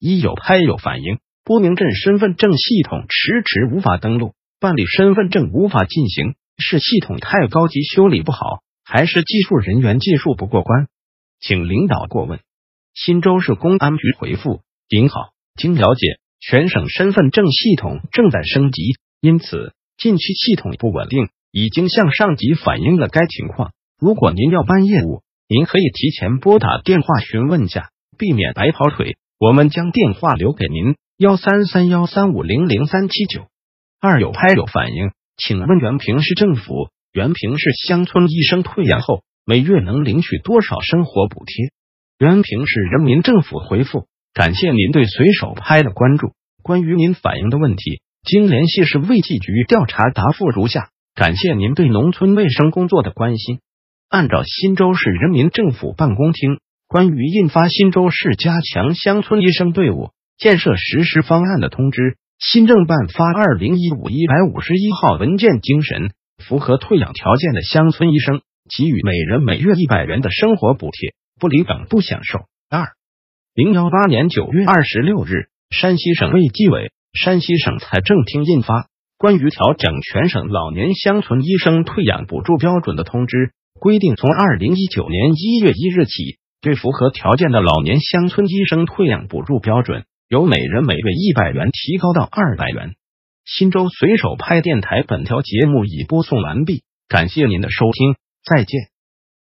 一有拍友反映，波明镇身份证系统迟迟无法登录，办理身份证无法进行，是系统太高级修理不好，还是技术人员技术不过关？请领导过问。新州市公安局回复：您好，经了解，全省身份证系统正在升级，因此近期系统不稳定，已经向上级反映了该情况。如果您要办业务，您可以提前拨打电话询问下，避免白跑腿。我们将电话留给您：幺三三幺三五零零三七九。二有拍友反映，请问原平市政府，原平市乡村医生退养后每月能领取多少生活补贴？原平市人民政府回复：感谢您对随手拍的关注。关于您反映的问题，经联系市卫计局调查，答复如下：感谢您对农村卫生工作的关心。按照新州市人民政府办公厅。关于印发新州市加强乡村医生队伍建设实施方案的通知，新政办发二零一五一百五十一号文件精神，符合退养条件的乡村医生给予每人每月一百元的生活补贴，不离等不享受。二零幺八年九月二十六日，山西省卫计委、山西省财政厅印发关于调整全省老年乡村医生退养补助标准的通知，规定从二零一九年一月一日起。对符合条件的老年乡村医生退养补助标准，由每人每月一百元提高到二百元。新州随手拍电台本条节目已播送完毕，感谢您的收听，再见。